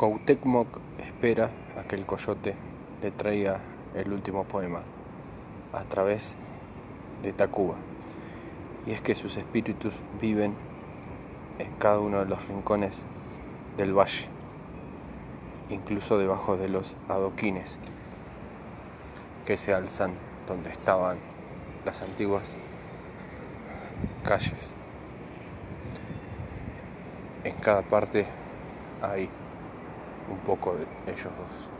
Cuauhtémoc espera a que el coyote le traiga el último poema a través de Tacuba. Y es que sus espíritus viven en cada uno de los rincones del valle, incluso debajo de los adoquines que se alzan donde estaban las antiguas calles. En cada parte hay un poco de ellos dos.